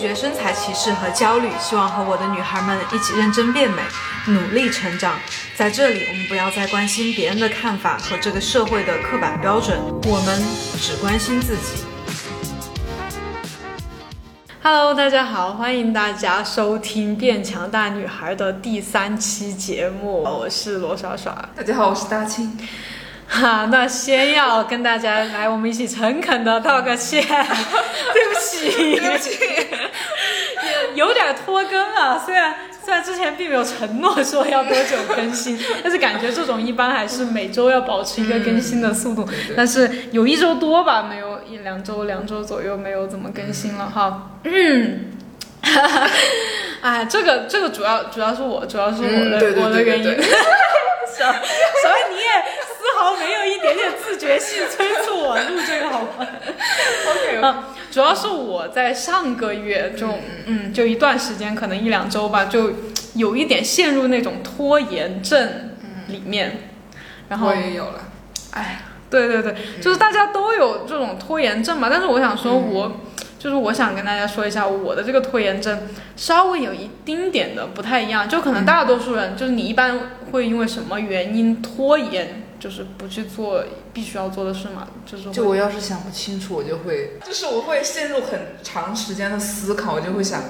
绝身材歧视和焦虑，希望和我的女孩们一起认真变美，努力成长。在这里，我们不要再关心别人的看法和这个社会的刻板标准，我们只关心自己。Hello，大家好，欢迎大家收听《变强大女孩》的第三期节目，我是罗耍耍。大家好，我是大青。哈，那先要跟大家来，我们一起诚恳的道个歉，对不起，对不起，有点拖更啊，虽然。虽然之前并没有承诺说要多久更新，但是感觉这种一般还是每周要保持一个更新的速度。但是有一周多吧，没有一两周，两周左右没有怎么更新了哈。嗯，哈 哈哎，这个这个主要主要是我，主要是我的我的原因。所以 你也丝毫没有一点点自觉性催促我录这个好吗？OK。主要是我在上个月就嗯，就一段时间，可能一两周吧，就有一点陷入那种拖延症里面。然后我也有了。哎，对对对，就是大家都有这种拖延症嘛。但是我想说，我就是我想跟大家说一下，我的这个拖延症稍微有一丁点的不太一样。就可能大多数人，就是你一般会因为什么原因拖延？就是不去做必须要做的事嘛，就是就我要是想不清楚，我就会，就是我会陷入很长时间的思考，我就会想，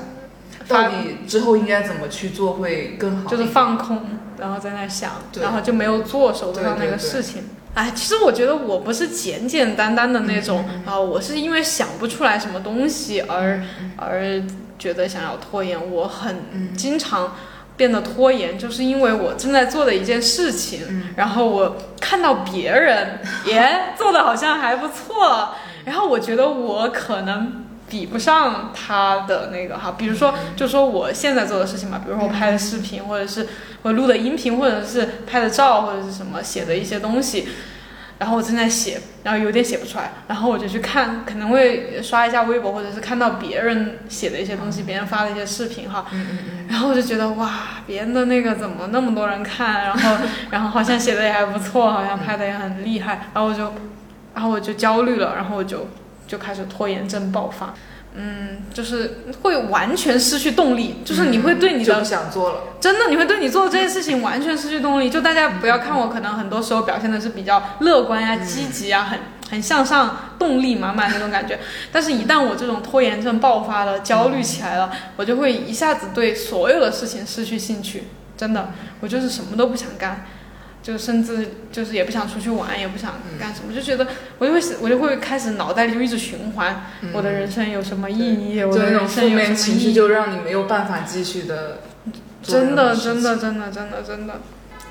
到底之后应该怎么去做会更好，就是放空，然后在那想，然后就没有做手头上那个事情。哎，其实我觉得我不是简简单单的那种啊，我是因为想不出来什么东西而而觉得想要拖延，我很经常。变得拖延，就是因为我正在做的一件事情，然后我看到别人 也做的好像还不错，然后我觉得我可能比不上他的那个哈，比如说，就说我现在做的事情嘛，比如说我拍的视频，或者是我录的音频，或者是拍的照，或者是什么写的一些东西。然后我正在写，然后有点写不出来，然后我就去看，可能会刷一下微博，或者是看到别人写的一些东西，别人发的一些视频哈，然后我就觉得哇，别人的那个怎么那么多人看，然后然后好像写的也还不错，好像拍的也很厉害，然后我就，然后我就焦虑了，然后我就就开始拖延症爆发。嗯，就是会完全失去动力，就是你会对你的不想做了，真的你会对你做的这件事情完全失去动力。就大家不要看我，可能很多时候表现的是比较乐观呀、积极啊，很很向上、动力满满那种感觉。但是，一旦我这种拖延症爆发了、焦虑起来了，我就会一下子对所有的事情失去兴趣。真的，我就是什么都不想干。就甚至就是也不想出去玩，也不想干什么，就觉得我就会我就会开始脑袋里就一直循环，我的人生有什么意义？我的人生有什么情绪就让你没有办法继续的。真的，真的，真的，真的，真的。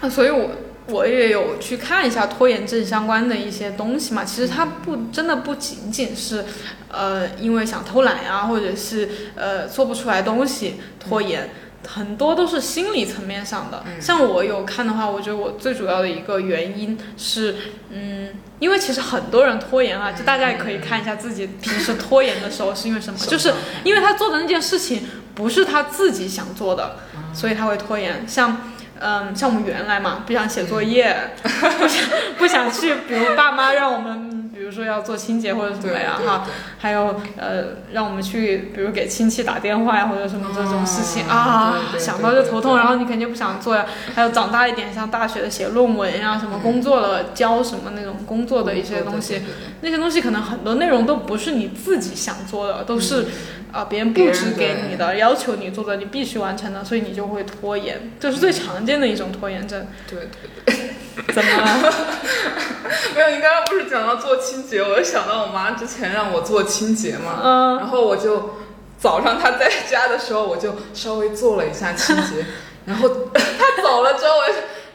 那所以，我我也有去看一下拖延症相关的一些东西嘛。其实它不真的不仅仅是，呃，因为想偷懒呀，或者是呃做不出来东西拖延。很多都是心理层面上的，像我有看的话，我觉得我最主要的一个原因是，嗯，因为其实很多人拖延啊，就大家也可以看一下自己平时拖延的时候是因为什么，就是因为他做的那件事情不是他自己想做的，所以他会拖延。像，嗯，像我们原来嘛，不想写作业，不想不想去，比如爸妈让我们。比如说要做清洁或者什么呀哈，还有呃让我们去，比如给亲戚打电话呀或者什么这种事情啊，想到就头痛，然后你肯定不想做呀。还有长大一点，像大学的写论文呀，什么工作了教什么那种工作的一些东西，那些东西可能很多内容都不是你自己想做的，都是啊别人布置给你的，要求你做的，你必须完成的，所以你就会拖延，这是最常见的一种拖延症。对对对。怎么了？没有，你刚刚不是讲到做清洁，我就想到我妈之前让我做清洁嘛。嗯。然后我就早上她在家的时候，我就稍微做了一下清洁。然后她走了之后，我就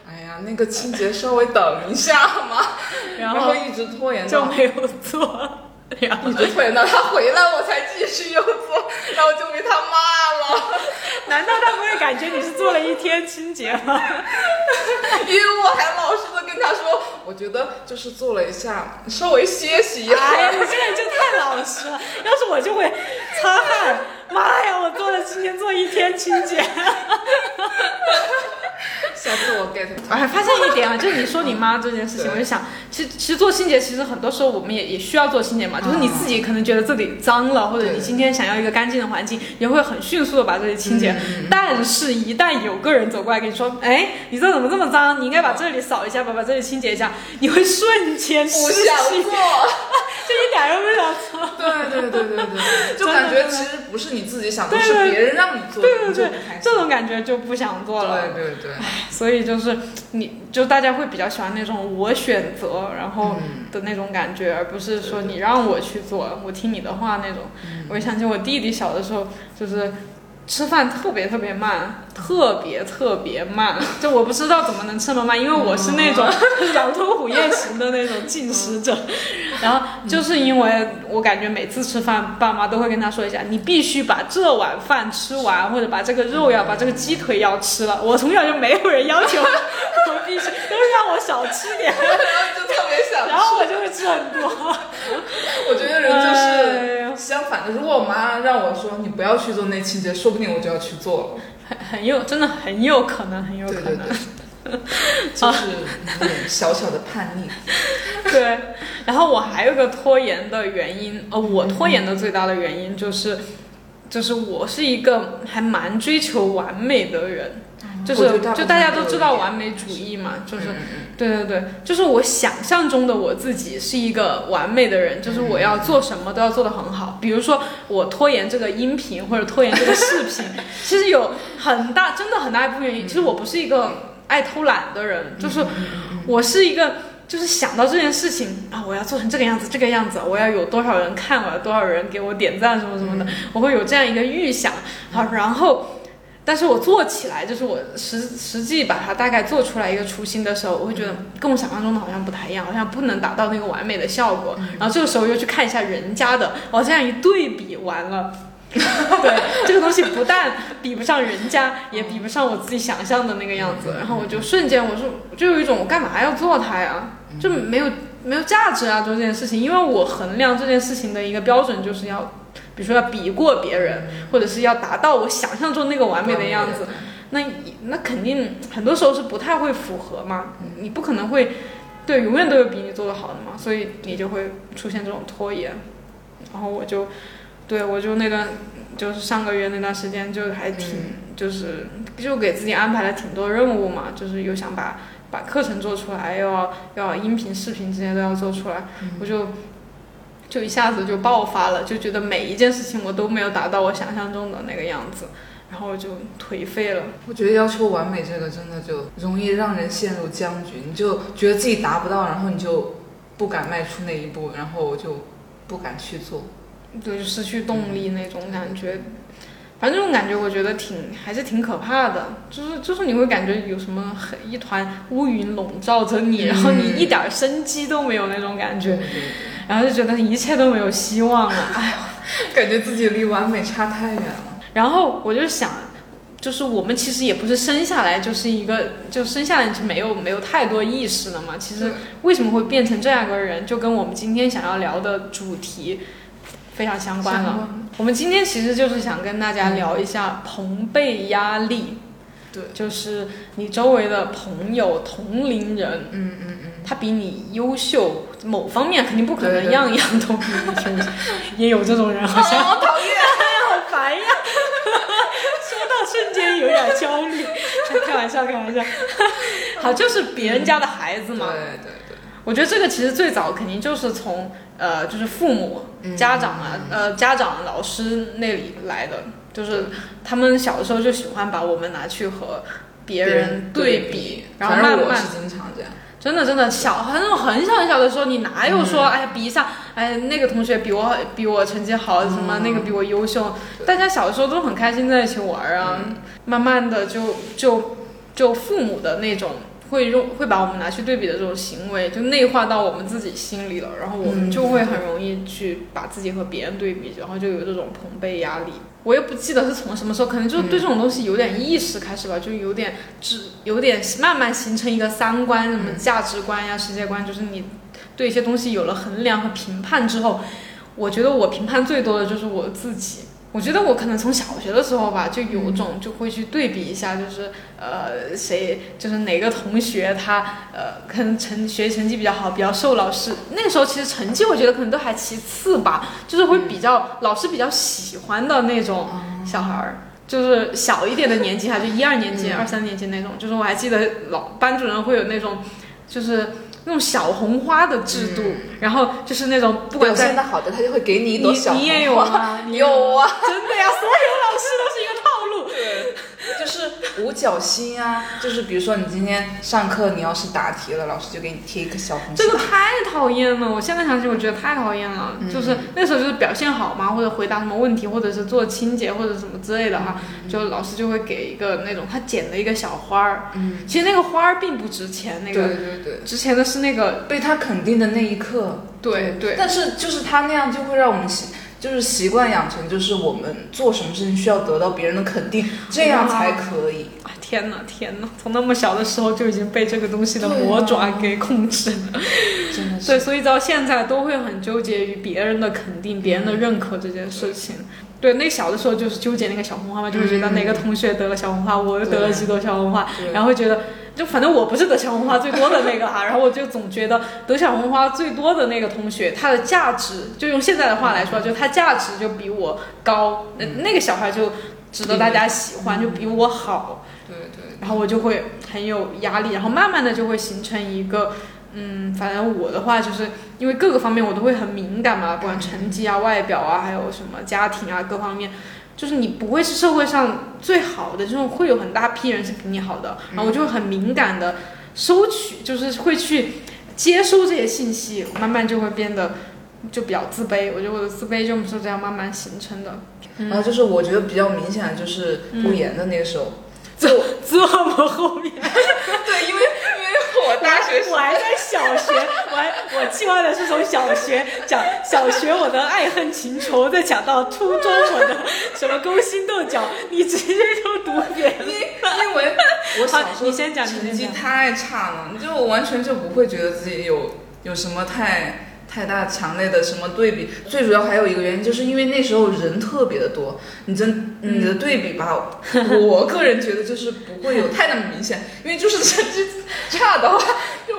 哎呀，那个清洁稍微等一下嘛。然后一直拖延就没有做。一直拖延到他回来，我才继续又做，然后就被他骂了。难道他不会感觉你是做了一天清洁吗？因为我还老实的跟他说，我觉得就是做了一下，稍微歇息一下。哎呀，你这个人就太老实了。要是我就会擦汗。妈呀，我做了今天做一天清洁。下次我 get。我还发现一点啊，就是你说你妈这件事情，我就想，其实其实做清洁，其实很多时候我们也也需要做清洁嘛。就是你自己可能觉得这里脏了，或者你今天想要一个干净的环境，也会很迅速的把这里清洁。但是，一旦有个人走过来跟你说，哎，你这怎么这么脏？你应该把这里扫一下，把把这里清洁一下，你会瞬间不想做，就一点都不想做。对对对对对，就感觉其实不是你自己想，是别人让你做，对对对，这种感觉就不想做了。对对对，所以就是你就大家会比较喜欢那种我选择然后的那种感觉，而不是说你让我去做，我听你的话那种。我想起我弟弟小的时候，就是吃饭特别特别慢，特别特别慢，就我不知道怎么能吃那么慢，因为我是那种 狼吞虎咽型的那种进食者。然后就是因为我感觉每次吃饭，爸妈都会跟他说一下，你必须把这碗饭吃完，或者把这个肉要把这个鸡腿要吃了。我从小就没有人要求 我必须，都是让我少吃点，然后就特别想，然后我就会吃很多。我觉得人就是相反的，如果我妈让我说你不要去做那清洁，说不定我就要去做了。很很有，真的很有可能，很有可能。就是小小的叛逆，对。然后我还有个拖延的原因，呃，我拖延的最大的原因就是，就是我是一个还蛮追求完美的人，就是就大家都知道完美主义嘛，就是，对对对，就是我想象中的我自己是一个完美的人，就是我要做什么都要做得很好。比如说我拖延这个音频或者拖延这个视频，其实有很大，真的很大一部分原因，其实我不是一个。爱偷懒的人，就是我是一个，就是想到这件事情啊，我要做成这个样子，这个样子，我要有多少人看，我要多少人给我点赞，什么什么的，我会有这样一个预想。好，然后，但是我做起来，就是我实实际把它大概做出来一个雏形的时候，我会觉得跟我想象中的好像不太一样，好像不能达到那个完美的效果。然后这个时候又去看一下人家的，哦，这样一对比完了。对，这个东西不但比不上人家，也比不上我自己想象的那个样子。然后我就瞬间，我说，就有一种我干嘛要做它呀？就没有没有价值啊，做这件事情。因为我衡量这件事情的一个标准就是要，比如说要比过别人，或者是要达到我想象中那个完美的样子。那那肯定很多时候是不太会符合嘛。你不可能会，对，永远都有比你做的好的嘛。所以你就会出现这种拖延。然后我就。对，我就那段，就是上个月那段时间，就还挺，就是就给自己安排了挺多任务嘛，就是又想把把课程做出来，又要要音频、视频这些都要做出来，我就就一下子就爆发了，就觉得每一件事情我都没有达到我想象中的那个样子，然后就颓废了。我觉得要求完美这个真的就容易让人陷入僵局，你就觉得自己达不到，然后你就不敢迈出那一步，然后就不敢去做。对，就失去动力那种感觉，反正这种感觉我觉得挺还是挺可怕的，就是就是你会感觉有什么很一团乌云笼罩着你，然后你一点生机都没有那种感觉，然后就觉得一切都没有希望了，哎呀，感觉自己离完美差太远了。然后我就想，就是我们其实也不是生下来就是一个，就生下来就没有没有太多意识了嘛。其实为什么会变成这样一个人，就跟我们今天想要聊的主题。非常相关了。我们今天其实就是想跟大家聊一下朋辈压力。对，就是你周围的朋友、同龄人，嗯嗯嗯，他比你优秀，某方面肯定不可能样样都比你优秀，也有这种人，好像好讨厌，好烦呀。说到瞬间有点焦虑，开玩笑，开玩笑。好，就是别人家的孩子嘛。对对对。我觉得这个其实最早肯定就是从呃，就是父母、家长啊，呃，家长、老师那里来的，就是他们小的时候就喜欢把我们拿去和别人对比，然后慢慢经常这样，真的真的小很很小很小的时候，你哪有说哎比一下，哎那个同学比我比我成绩好，什么那个比我优秀，大家小的时候都很开心在一起玩啊，慢慢的就就就父母的那种。会用会把我们拿去对比的这种行为，就内化到我们自己心里了，然后我们就会很容易去把自己和别人对比，然后就有这种同辈压力。我也不记得是从什么时候，可能就是对这种东西有点意识开始吧，就有点只有点慢慢形成一个三观，什么价值观呀、世界观，就是你对一些东西有了衡量和评判之后，我觉得我评判最多的就是我自己。我觉得我可能从小学的时候吧，就有种就会去对比一下，就是呃谁就是哪个同学他呃可能成学习成绩比较好，比较受老师那个时候其实成绩我觉得可能都还其次吧，就是会比较老师比较喜欢的那种小孩儿，就是小一点的年纪还，就一二年级、二三年级那种，就是我还记得老班主任会有那种就是。那种小红花的制度，然后就是那种不管在好的，他就会给你一朵小红花。你也有啊？有啊，真的呀，所有老师都是一个五角星啊，就是比如说你今天上课，你要是答题了，老师就给你贴一个小红这个太讨厌了！我现在想起，我觉得太讨厌了。就是那时候就是表现好嘛，或者回答什么问题，或者是做清洁或者什么之类的哈，就老师就会给一个那种他剪的一个小花儿。嗯。其实那个花儿并不值钱，那个对对对，值钱的是那个被他肯定的那一刻。对对。但是就是他那样就会让我们。就是习惯养成，就是我们做什么事情需要得到别人的肯定，这样才可以。啊天哪，天哪！从那么小的时候就已经被这个东西的魔爪给控制了，真的是。对，所以到现在都会很纠结于别人的肯定、别人的认可这件事情。对，那小的时候就是纠结那个小红花嘛，就会觉得哪个同学得了小红花，我又得了几朵小红花，然后会觉得。就反正我不是得小红花最多的那个哈，然后我就总觉得得小红花最多的那个同学，他的价值就用现在的话来说，就他价值就比我高，那那个小孩就值得大家喜欢，就比我好。对对。然后我就会很有压力，然后慢慢的就会形成一个，嗯，反正我的话就是因为各个方面我都会很敏感嘛，不管成绩啊、外表啊，还有什么家庭啊各方面。就是你不会是社会上最好的，这种会有很大批人是比你好的，然后我就会很敏感的收取，就是会去接收这些信息，慢慢就会变得就比较自卑。我觉得我的自卑就是这样慢慢形成的。然后就是我觉得比较明显的就是读研的那个时候，这这么后面，对，因为。我大学我还在小学，我还我计划的是从小学讲小学我的爱恨情仇，再讲到初中我的什么勾心斗角，你直接就读研，因因为 我小时候成绩太差了，你就完全就不会觉得自己有有什么太。太大强烈的什么对比，最主要还有一个原因，就是因为那时候人特别的多，你真你的对比吧，我个人觉得就是不会有太那么明显，因为就是 成绩差的话，就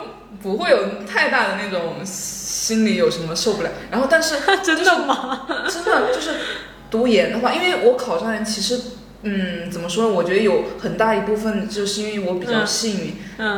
不会有太大的那种心里有什么受不了。然后但 是真的吗？真的就是读研的话，因为我考上研，其实嗯怎么说呢？我觉得有很大一部分就是因为我比较幸运，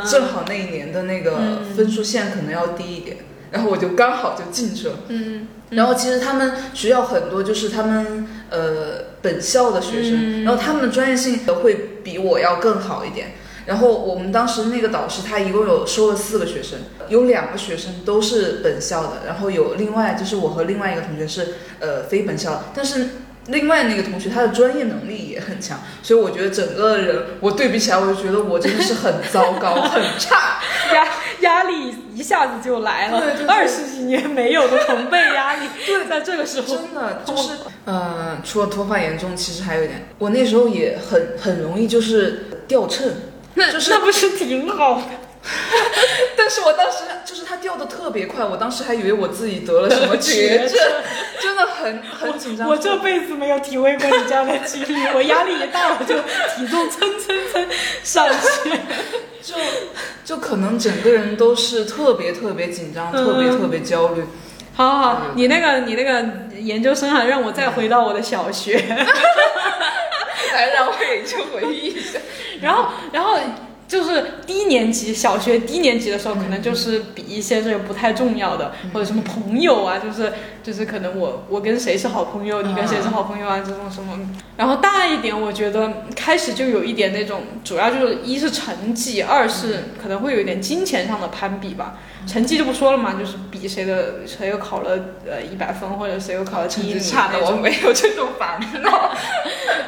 正好那一年的那个分数线可能要低一点。然后我就刚好就进去了，嗯，然后其实他们学校很多就是他们呃本校的学生，然后他们的专业性会比我要更好一点。然后我们当时那个导师他一共有收了四个学生，有两个学生都是本校的，然后有另外就是我和另外一个同学是呃非本校，但是。另外那个同学，他的专业能力也很强，所以我觉得整个人我对比起来，我就觉得我真的是很糟糕、很差，压压力一下子就来了，二十几年没有的同辈压力，对，在这个时候。真的就是，呃，除了脱发严重，其实还有一点，我那时候也很很容易就是掉秤，那就是那不是挺好的。但是我当时就是它掉的特别快，我当时还以为我自己得了什么绝症，真的很很紧张。我这辈子没有体会过你这样的经历，我压力一大我就体重蹭蹭蹭上去，就就可能整个人都是特别特别紧张，特别特别焦虑。好好好，你那个你那个研究生啊，让我再回到我的小学，还让我也去回忆一下，然 后然后。就是低年级，小学低年级的时候，可能就是比一些这个不太重要的，或者什么朋友啊，就是就是可能我我跟谁是好朋友，你跟谁是好朋友啊，这种什么。然后大一点，我觉得开始就有一点那种，主要就是一是成绩，二是可能会有一点金钱上的攀比吧。成绩就不说了嘛，就是比谁的谁又考了呃一百分，或者谁又考了成绩差的，我没有这种烦恼。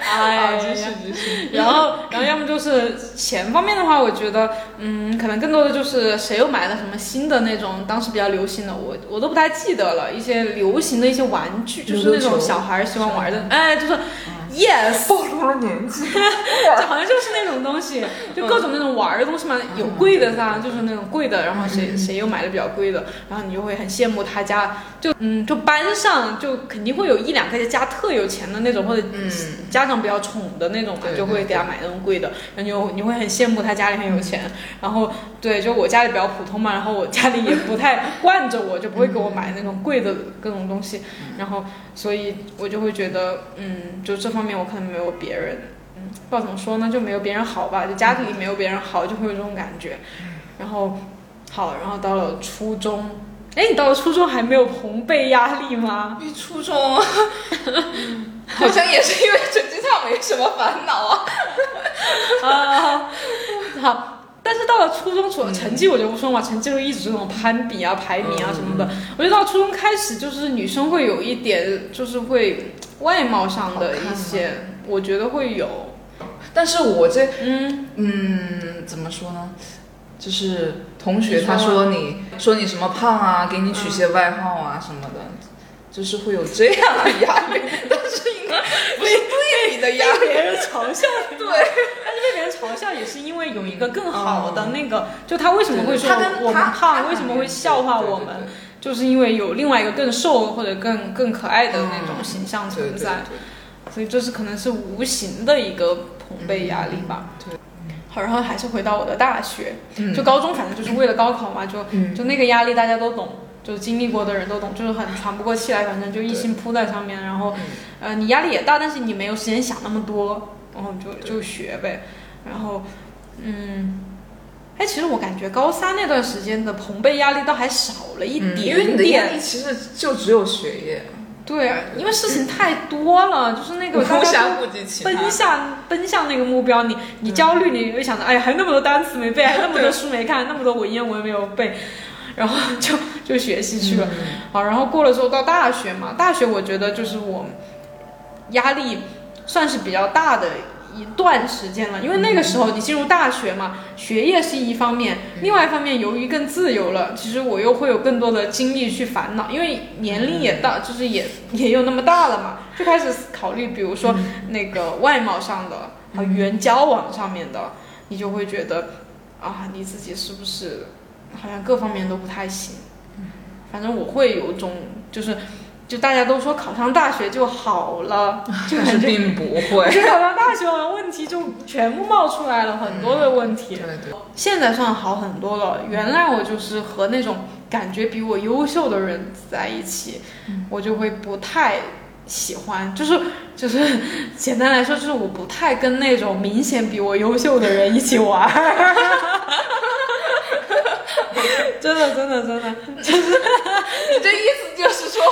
哎，真是真是。然后然后要么就是钱方面的话，我觉得嗯，可能更多的就是谁又买了什么新的那种当时比较流行的，我我都不太记得了。一些流行的一些玩具，就是那种小孩喜欢玩的，哎，就是 Yes，暴露了年纪，就好像就是那种东西，就各种那种玩的东西嘛，有贵的噻，就是那种贵的，然后谁谁又买的比较贵的，然后你就会很羡慕他家，就嗯，就班上就肯定会有一两个家特有钱的那种，或者家长比较宠的那种嘛，就会给他买那种贵的，然后你你会很羡慕他家里很有钱，然后对，就我家里比较普通嘛，然后我家里也不太 惯着我，就不会给我买那种贵的各种东西，然后所以我就会觉得，嗯，就这方面我可能没有别人，嗯，不知道怎么说呢，就没有别人好吧，就家庭里没有别人好，就会有这种感觉。然后，好，然后到了初中，哎，你到了初中还没有同辈压力吗？你初中，好像也是因为成绩差没什么烦恼啊。啊，好。但是到了初中，除了成绩我就不说嘛，成绩就一直这种攀比啊、排名啊什么的。我觉得到初中开始，就是女生会有一点，就是会外貌上的一些，我觉得会有。但是我这，嗯嗯，怎么说呢？就是同学他说你说你什么胖啊，给你取些外号啊什么的，就是会有这样的压力。但是应该不是对你的压力，别人嘲笑。对。但是被别人嘲笑也是因为有一个更好的那个，就他为什么会说我们胖，为什么会笑话我们，就是因为有另外一个更瘦或者更更可爱的那种形象存在，所以这是可能是无形的一个捧背压力吧。对，好，然后还是回到我的大学，就高中反正就是为了高考嘛，就就那个压力大家都懂，就经历过的人都懂，就是很喘不过气来，反正就一心扑在上面，然后呃你压力也大，但是你没有时间想那么多，然后就就学呗。然后，嗯，哎，其实我感觉高三那段时间的朋辈压力倒还少了一点点，因为你的压力其实就只有学业。对，因为事情太多了，就是那个大家都奔向奔向那个目标，你你焦虑，你会想着，哎呀，还有那么多单词没背，还有那么多书没看，那么多文言文没有背，然后就就学习去了。好，然后过了之后到大学嘛，大学我觉得就是我压力算是比较大的。一段时间了，因为那个时候你进入大学嘛，学业是一方面，另外一方面由于更自由了，其实我又会有更多的精力去烦恼，因为年龄也大，就是也也有那么大了嘛，就开始考虑，比如说那个外貌上的和语言交往上面的，你就会觉得啊，你自己是不是好像各方面都不太行？反正我会有种就是。就大家都说考上大学就好了，就是并不会。考上大学完问题就全部冒出来了，很多的问题。对对。现在算好很多了。原来我就是和那种感觉比我优秀的人在一起，我就会不太喜欢。就是就是简单来说，就是我不太跟那种明显比我优秀的人一起玩。真的真的真的，就是 你这意思就是说，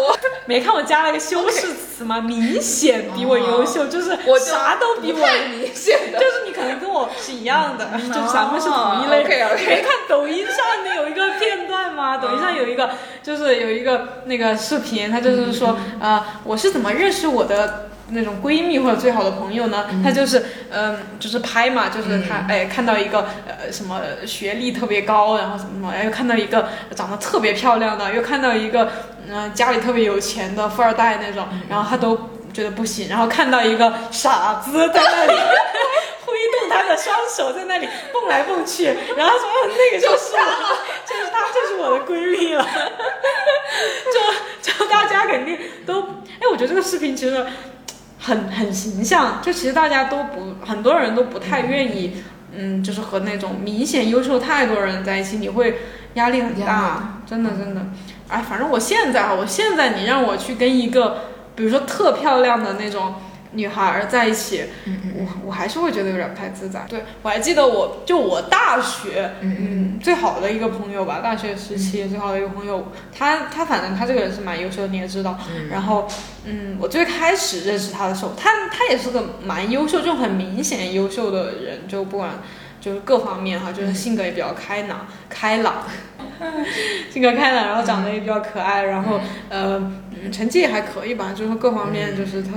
我没看我加了个修饰词吗？明显比我优秀，就是我啥都比我明显的，就是你可能跟我是一样的，就咱们是同一类。没看抖音上面有一个片段吗？抖音上有一个，就是有一个那个视频，他就是说，呃，我是怎么认识我的。那种闺蜜或者最好的朋友呢，她就是，嗯，就是拍嘛，就是她，哎，看到一个呃什么学历特别高，然后什么什么，又看到一个长得特别漂亮的，又看到一个嗯家里特别有钱的富二代那种，然后她都觉得不行，然后看到一个傻子在那里 挥动他的双手在那里蹦来蹦去，然后说那个就是我，就是她，就是我的闺蜜了，就就大家肯定都，哎，我觉得这个视频其实。很很形象，就其实大家都不，很多人都不太愿意，嗯，就是和那种明显优秀太多人在一起，你会压力很大，真的真的。哎，反正我现在啊，我现在你让我去跟一个，比如说特漂亮的那种。女孩在一起，我我还是会觉得有点不太自在。对我还记得，我就我大学，嗯，最好的一个朋友吧，大学时期最好的一个朋友，他他反正他这个人是蛮优秀的，你也知道。然后，嗯，我最开始认识他的时候，他他也是个蛮优秀，就很明显优秀的人，就不管就是各方面哈，就是性格也比较开朗，开朗，性格开朗，然后长得也比较可爱，然后呃，嗯，成绩也还可以吧，就是各方面就是特。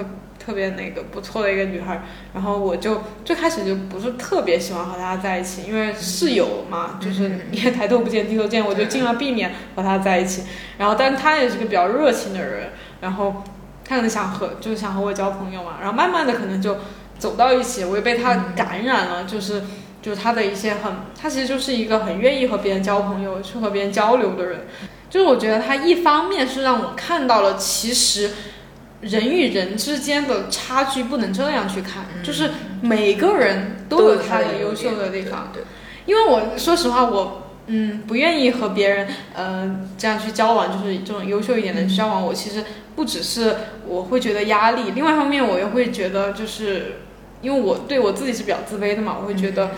特别那个不错的一个女孩，然后我就最开始就不是特别喜欢和她在一起，因为室友嘛，就是你也抬头不见低头见，我就尽量避免和她在一起。然后，但她也是个比较热情的人，然后她可能想和就是想和我交朋友嘛，然后慢慢的可能就走到一起，我也被她感染了，就是就是她的一些很，她其实就是一个很愿意和别人交朋友、去和别人交流的人，就是我觉得她一方面是让我看到了其实人与人之间的差距不能这样去看，就是每个人都有他的优秀的地方，因为我说实话我。嗯，不愿意和别人，呃，这样去交往，就是这种优秀一点的交往。我其实不只是我会觉得压力，另外一方面我又会觉得，就是因为我对我自己是比较自卑的嘛，我会觉得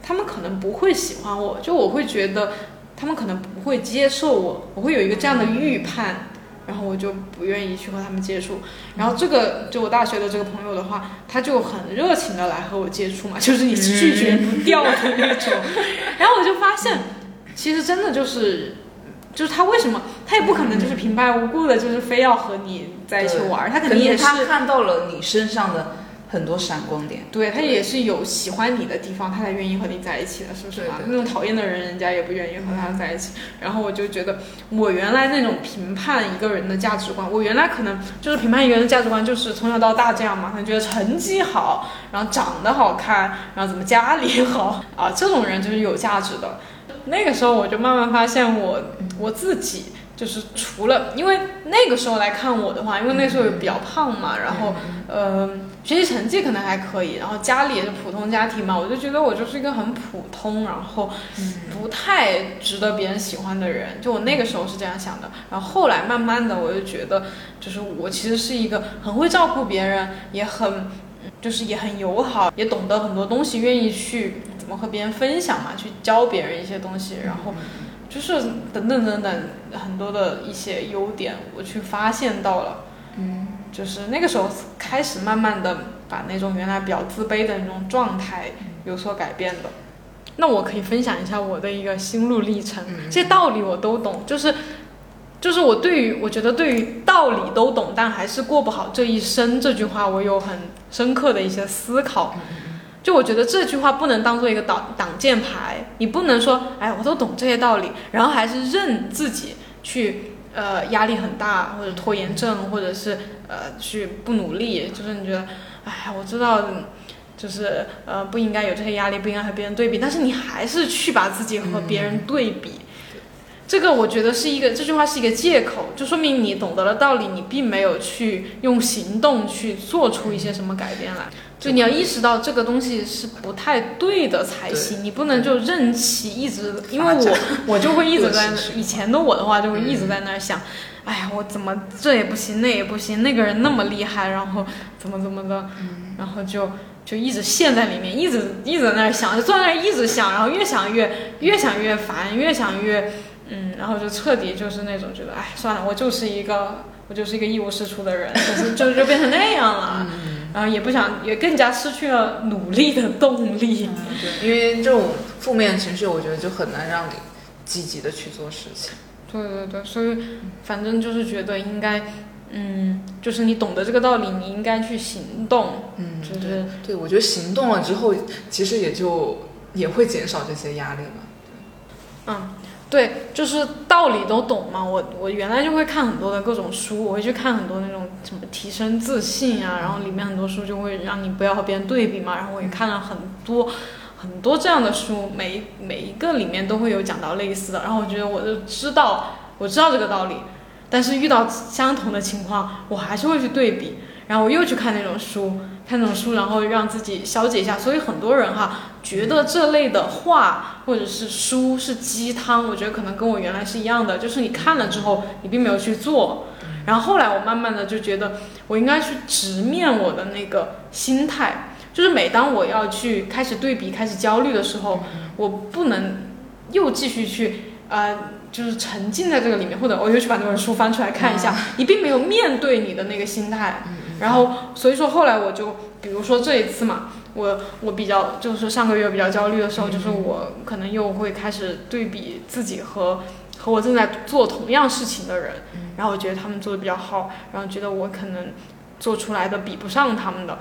他们可能不会喜欢我，就我会觉得他们可能不会接受我，我会有一个这样的预判，然后我就不愿意去和他们接触。然后这个就我大学的这个朋友的话，他就很热情的来和我接触嘛，就是你拒绝不掉的那种。然后我就发现。其实真的就是，就是他为什么他也不可能就是平白无故的，就是非要和你在一起玩，他肯定也是看到了你身上的很多闪光点，对他也是有喜欢你的地方，他才愿意和你在一起的，是不是？那种讨厌的人，人家也不愿意和他在一起。然后我就觉得，我原来那种评判一个人的价值观，我原来可能就是评判一个人的价值观，就是从小到大这样嘛，他觉得成绩好，然后长得好看，然后怎么家里好啊，这种人就是有价值的。那个时候我就慢慢发现我我自己就是除了因为那个时候来看我的话，因为那时候也比较胖嘛，然后呃学习成绩可能还可以，然后家里也是普通家庭嘛，我就觉得我就是一个很普通，然后不太值得别人喜欢的人。就我那个时候是这样想的，然后后来慢慢的我就觉得，就是我其实是一个很会照顾别人，也很就是也很友好，也懂得很多东西，愿意去。怎么和别人分享嘛？去教别人一些东西，然后就是等等等等很多的一些优点，我去发现到了。嗯，就是那个时候开始慢慢的把那种原来比较自卑的那种状态有所改变的。那我可以分享一下我的一个心路历程。这些道理我都懂，就是就是我对于我觉得对于道理都懂，但还是过不好这一生这句话，我有很深刻的一些思考。就我觉得这句话不能当做一个挡挡箭牌，你不能说，哎，我都懂这些道理，然后还是任自己去，呃，压力很大，或者拖延症，或者是呃，去不努力，就是你觉得，哎，我知道，就是呃，不应该有这些压力，不应该和别人对比，但是你还是去把自己和别人对比，这个我觉得是一个，这句话是一个借口，就说明你懂得了道理，你并没有去用行动去做出一些什么改变来。就你要意识到这个东西是不太对的才行，你不能就任其一直，因为我我就会一直在 以前的我的话就会一直在那儿想，哎呀，我怎么这也不行那也不行，那个人那么厉害，然后怎么怎么的，然后就就一直陷在里面，一直一直在那儿想，就坐在那儿一直想，然后越想越越想越烦，越想越嗯，然后就彻底就是那种觉得，哎，算了，我就是一个我就是一个一无是处的人，就是就就变成那样了。然后也不想，也更加失去了努力的动力。对，因为这种负面情绪，我觉得就很难让你积极的去做事情。对对对，所以反正就是觉得应该，嗯，就是你懂得这个道理，你应该去行动。嗯，就是对，我觉得行动了之后，其实也就也会减少这些压力了。嗯。对，就是道理都懂嘛。我我原来就会看很多的各种书，我会去看很多那种什么提升自信啊，然后里面很多书就会让你不要和别人对比嘛。然后我也看了很多很多这样的书，每每一个里面都会有讲到类似的。然后我觉得我就知道，我知道这个道理，但是遇到相同的情况，我还是会去对比。然后我又去看那种书，看那种书，然后让自己消解一下。所以很多人哈觉得这类的话或者是书是鸡汤，我觉得可能跟我原来是一样的，就是你看了之后你并没有去做。然后后来我慢慢的就觉得我应该去直面我的那个心态，就是每当我要去开始对比、开始焦虑的时候，我不能又继续去呃。就是沉浸在这个里面，或者我又去把那本书翻出来看一下，你并没有面对你的那个心态，然后所以说后来我就，比如说这一次嘛，我我比较就是上个月比较焦虑的时候，就是我可能又会开始对比自己和和我正在做同样事情的人，然后我觉得他们做的比较好，然后觉得我可能做出来的比不上他们的，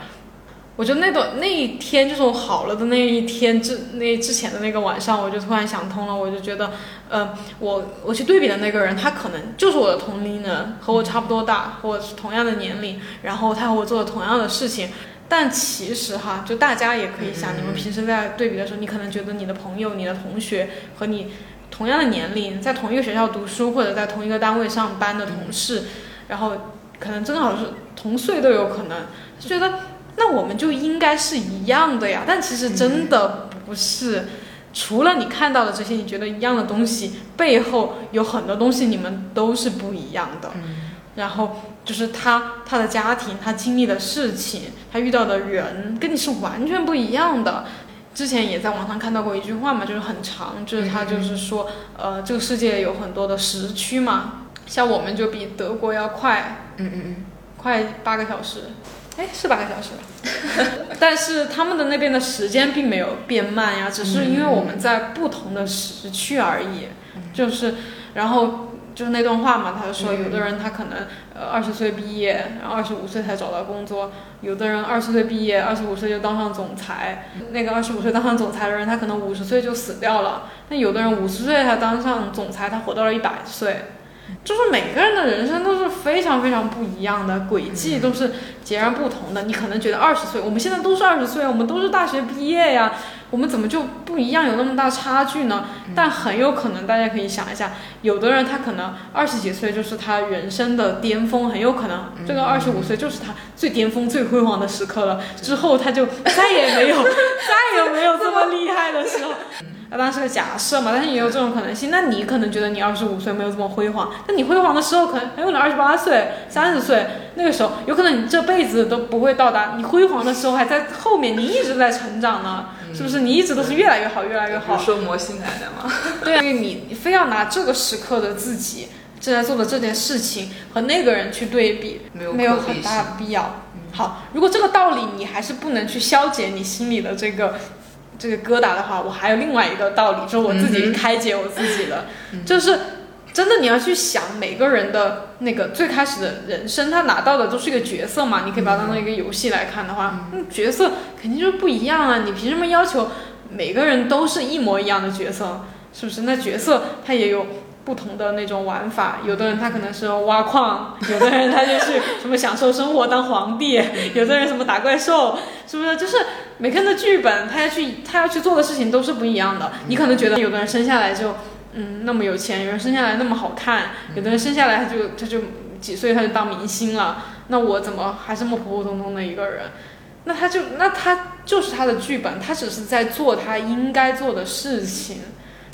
我就那段那一天，就是我好了的那一天之那之前的那个晚上，我就突然想通了，我就觉得，呃，我我去对比的那个人，他可能就是我的同龄人，和我差不多大，和我是同样的年龄，然后他和我做了同样的事情，但其实哈，就大家也可以想，你们平时在对比的时候，你可能觉得你的朋友、你的同学和你同样的年龄，在同一个学校读书或者在同一个单位上班的同事，然后可能正好是同岁都有可能，就觉得。那我们就应该是一样的呀，但其实真的不是。除了你看到的这些你觉得一样的东西，背后有很多东西你们都是不一样的。然后就是他他的家庭，他经历的事情，他遇到的人，跟你是完全不一样的。之前也在网上看到过一句话嘛，就是很长，就是他就是说，呃，这个世界有很多的时区嘛，像我们就比德国要快，嗯嗯嗯，快八个小时。哎，是八个小时，但是他们的那边的时间并没有变慢呀，只是因为我们在不同的时区而已。就是，然后就是那段话嘛，他就说，有的人他可能呃二十岁毕业，然后二十五岁才找到工作；有的人二十岁毕业，二十五岁就当上总裁。那个二十五岁当上总裁的人，他可能五十岁就死掉了。那有的人五十岁才当上总裁，他活到了一百岁。就是每个人的人生都是非常非常不一样的，轨迹都是截然不同的。你可能觉得二十岁，我们现在都是二十岁，我们都是大学毕业呀，我们怎么就不一样，有那么大差距呢？但很有可能，大家可以想一下，有的人他可能二十几岁就是他人生的巅峰，很有可能这个二十五岁就是他最巅峰、最辉煌的时刻了，之后他就再也没有、再也没有这么厉害的时候。那当然是个假设嘛，但是也有这种可能性。那你可能觉得你二十五岁没有这么辉煌，但你辉煌的时候可能很有可能二十八岁、三十岁，那个时候有可能你这辈子都不会到达。你辉煌的时候还在后面，你一直在成长呢，是不是？你一直都是越来越好，越来越好。说魔性奶奶吗？对啊，因为你你非要拿这个时刻的自己正在做的这件事情和那个人去对比，没有很大的必要。好，如果这个道理你还是不能去消解你心里的这个。这个疙瘩的话，我还有另外一个道理，就是我自己开解我自己的，就是真的你要去想每个人的那个最开始的人生，他拿到的都是一个角色嘛，你可以把它当成一个游戏来看的话，那角色肯定就是不一样啊，你凭什么要求每个人都是一模一样的角色？是不是？那角色他也有。不同的那种玩法，有的人他可能是挖矿，有的人他就是什么享受生活当皇帝，有的人什么打怪兽，是不是？就是每个人的剧本，他要去他要去做的事情都是不一样的。你可能觉得有的人生下来就嗯那么有钱，有人生下来那么好看，有的人生下来他就他就几岁他就当明星了。那我怎么还这么普普通通的一个人？那他就那他就是他的剧本，他只是在做他应该做的事情。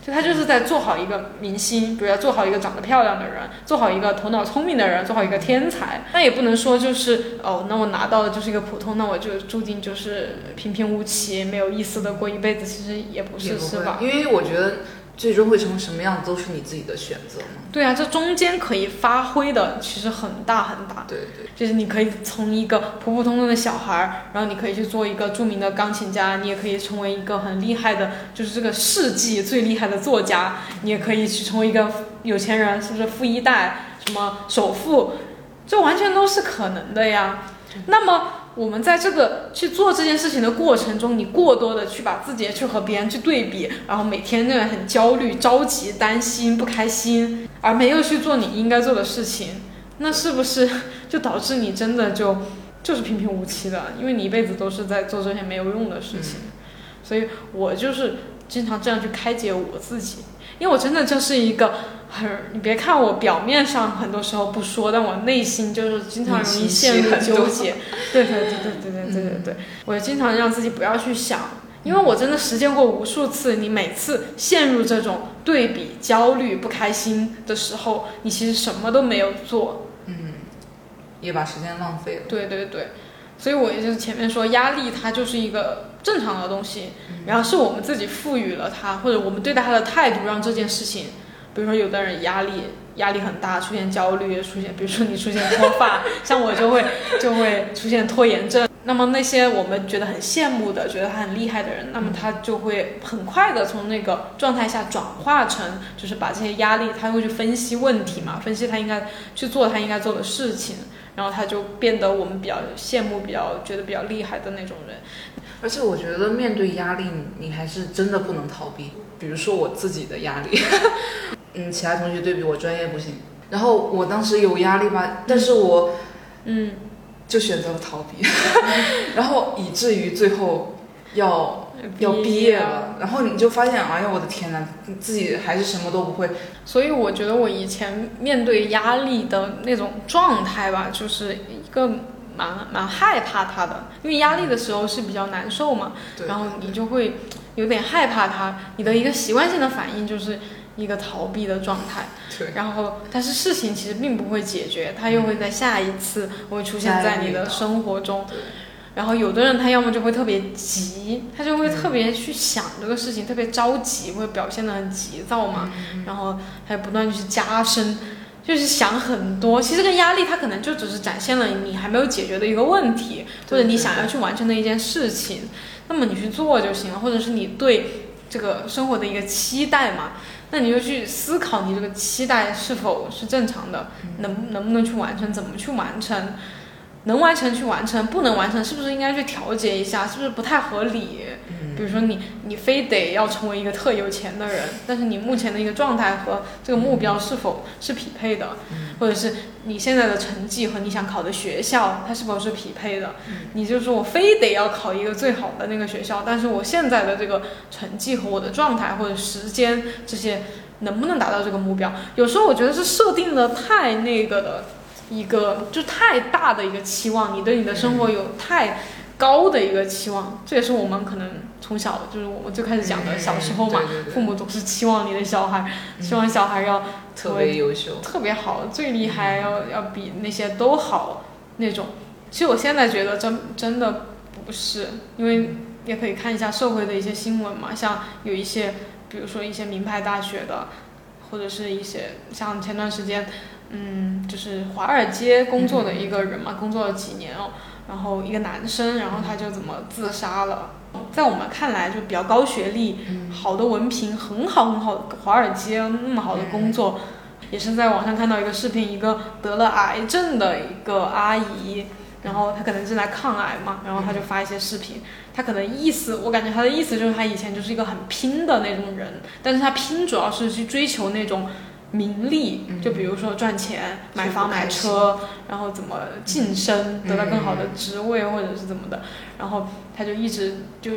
他就是在做好一个明星，比如要做好一个长得漂亮的人，做好一个头脑聪明的人，做好一个天才。那也不能说就是哦，那我拿到的就是一个普通，那我就注定就是平平无奇，没有意思的过一辈子。其实也不是，是吧？因为我觉得。最终会成为什么样子，都是你自己的选择嘛。对啊，这中间可以发挥的其实很大很大。对对，就是你可以从一个普普通通的小孩儿，然后你可以去做一个著名的钢琴家，你也可以成为一个很厉害的，就是这个世纪最厉害的作家，你也可以去成为一个有钱人，是不是富一代，什么首富，这完全都是可能的呀。那么。我们在这个去做这件事情的过程中，你过多的去把自己去和别人去对比，然后每天那样很焦虑、着急、担心、不开心，而没有去做你应该做的事情，那是不是就导致你真的就 就是平平无奇的？因为你一辈子都是在做这些没有用的事情，所以我就是经常这样去开解我自己。因为我真的就是一个很，你别看我表面上很多时候不说，但我内心就是经常容易陷入纠结。对对对对对对对对对，我经常让自己不要去想，因为我真的实践过无数次。你每次陷入这种对比、焦虑、不开心的时候，你其实什么都没有做，嗯，也把时间浪费了。对对对，所以我也就是前面说，压力它就是一个。正常的东西，然后是我们自己赋予了它，或者我们对待它的态度，让这件事情，比如说有的人压力压力很大，出现焦虑，出现，比如说你出现脱发，像我就会就会出现拖延症。那么那些我们觉得很羡慕的，觉得他很厉害的人，那么他就会很快的从那个状态下转化成，就是把这些压力，他会去分析问题嘛，分析他应该去做他应该做的事情。然后他就变得我们比较羡慕、比较觉得比较厉害的那种人。而且我觉得面对压力，你还是真的不能逃避。比如说我自己的压力，嗯，其他同学对比我专业不行，然后我当时有压力吧，但是我，嗯，就选择了逃避，然后以至于最后要要毕业了，然后你就发现，哎呀，我的天呐，自己还是什么都不会。所以我觉得我以前面对压力的那种状态吧，就是一个。蛮蛮害怕他的，因为压力的时候是比较难受嘛，然后你就会有点害怕他，你的一个习惯性的反应就是一个逃避的状态，对，然后但是事情其实并不会解决，它又会在下一次会出现在你的生活中，然后有的人他要么就会特别急，他就会特别去想这个事情，特别着急，会表现的很急躁嘛，然后还不断去加深。就是想很多，其实这个压力它可能就只是展现了你还没有解决的一个问题，或者你想要去完成的一件事情，那么你去做就行了，或者是你对这个生活的一个期待嘛，那你就去思考你这个期待是否是正常的，能能不能去完成，怎么去完成，能完成去完成，不能完成是不是应该去调节一下，是不是不太合理？比如说你，你非得要成为一个特有钱的人，但是你目前的一个状态和这个目标是否是匹配的，或者是你现在的成绩和你想考的学校它是否是匹配的？你就说我非得要考一个最好的那个学校，但是我现在的这个成绩和我的状态或者时间这些能不能达到这个目标？有时候我觉得是设定的太那个的一个就太大的一个期望，你对你的生活有太。高的一个期望，这也是我们可能从小就是我们最开始讲的小时候嘛，父母总是期望你的小孩，希望小孩要特别优秀、特别好、最厉害，要要比那些都好那种。其实我现在觉得真真的不是，因为也可以看一下社会的一些新闻嘛，像有一些，比如说一些名牌大学的，或者是一些像前段时间，嗯，就是华尔街工作的一个人嘛，工作了几年哦。然后一个男生，然后他就怎么自杀了？在我们看来，就比较高学历、好的文凭、很好很好华尔街那么好的工作，也是在网上看到一个视频，一个得了癌症的一个阿姨，然后她可能正在抗癌嘛，然后她就发一些视频，她可能意思，我感觉她的意思就是她以前就是一个很拼的那种人，但是她拼主要是去追求那种。名利，就比如说赚钱、买房、买车，然后怎么晋升，得到更好的职位，或者是怎么的，然后他就一直就，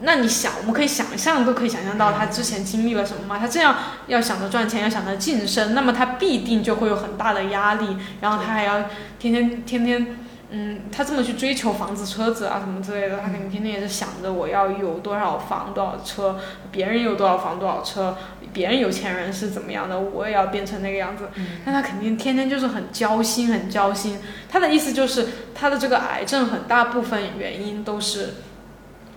那你想，我们可以想象，都可以想象到他之前经历了什么吗？他这样要想着赚钱，要想着晋升，那么他必定就会有很大的压力，然后他还要天天天天。嗯，他这么去追求房子、车子啊什么之类的，他肯定天天也是想着我要有多少房、多少车，别人有多少房、多少车，别人有钱人是怎么样的，我也要变成那个样子。但他肯定天天就是很焦心，很焦心。他的意思就是，他的这个癌症很大部分原因都是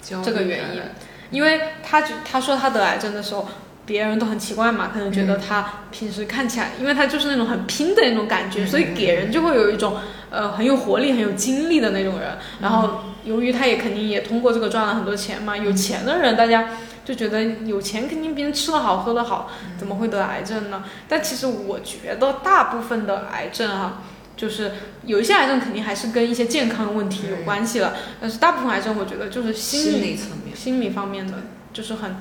这个原因，因为他就他说他得癌症的时候。别人都很奇怪嘛，可能觉得他平时看起来，因为他就是那种很拼的那种感觉，所以给人就会有一种呃很有活力、很有精力的那种人。然后由于他也肯定也通过这个赚了很多钱嘛，有钱的人大家就觉得有钱肯定别人吃的好、喝的好，怎么会得癌症呢？但其实我觉得大部分的癌症啊，就是有一些癌症肯定还是跟一些健康问题有关系了，但是大部分癌症我觉得就是心理层面、心理方面的，就是很。